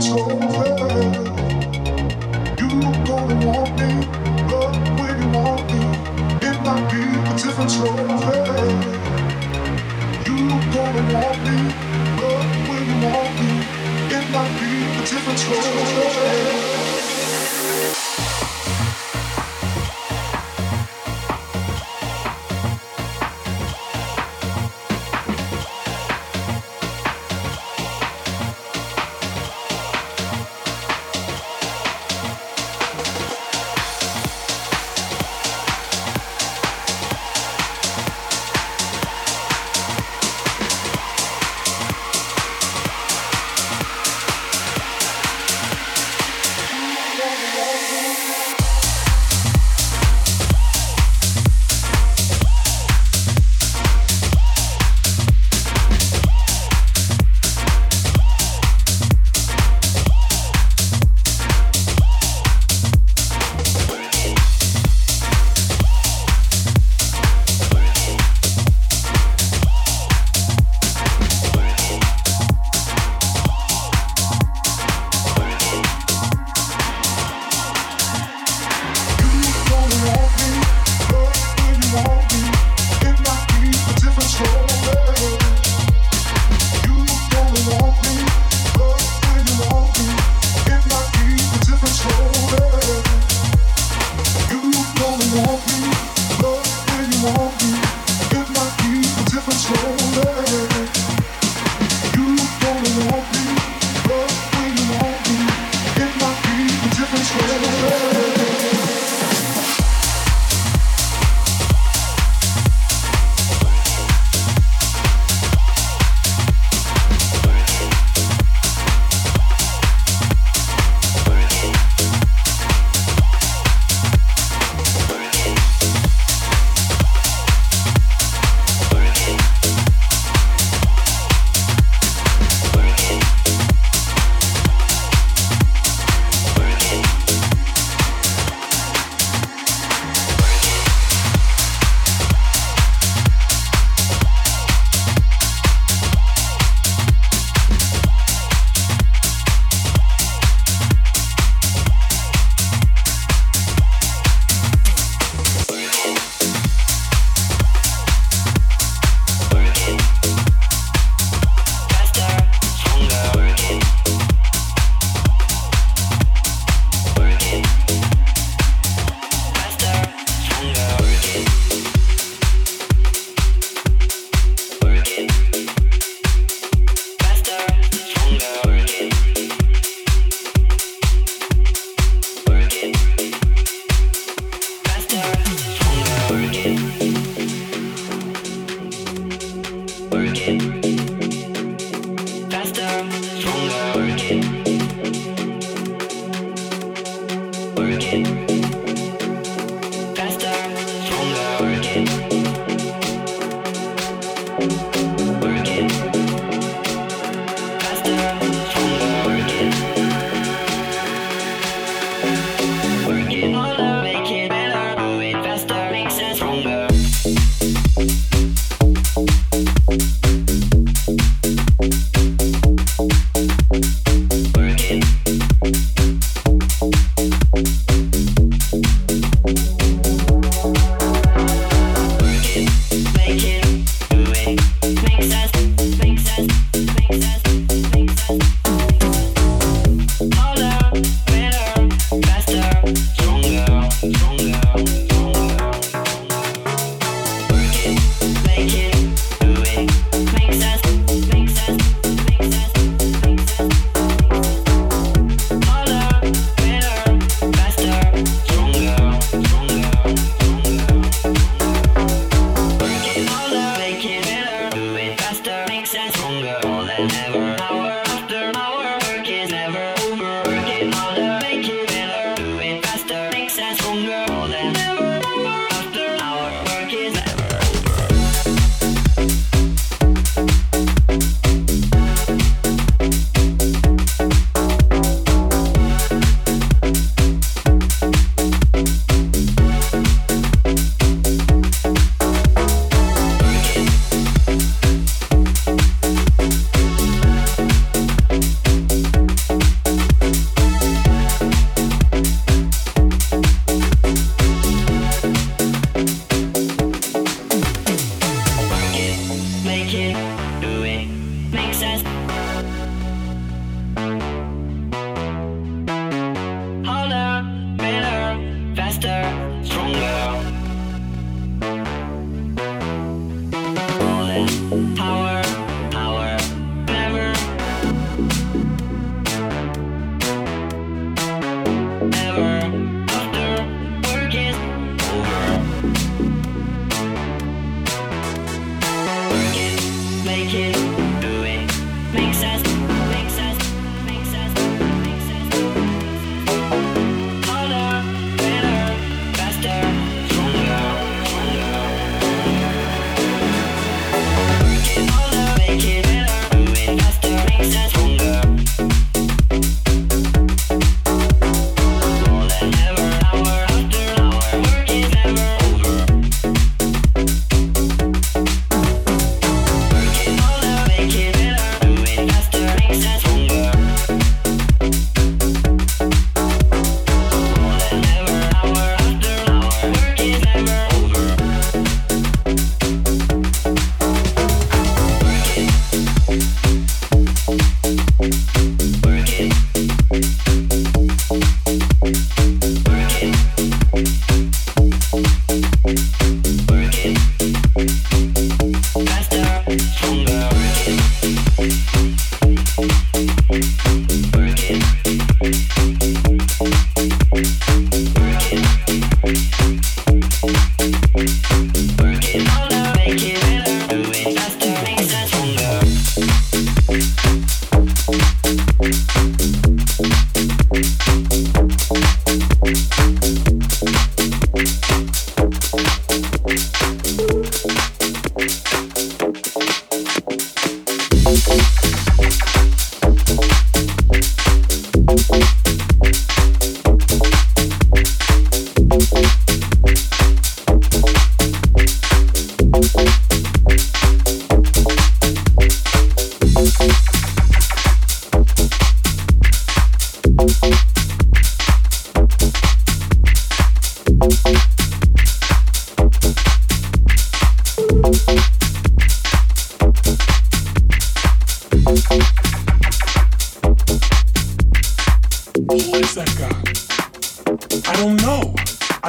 control.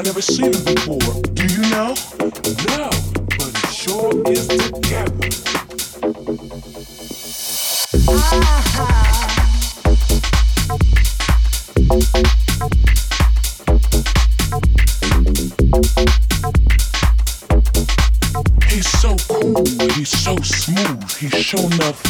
never seen it before. Do you know? No, but it sure is together. Ah. He's so cool, he's so smooth, he's showing sure up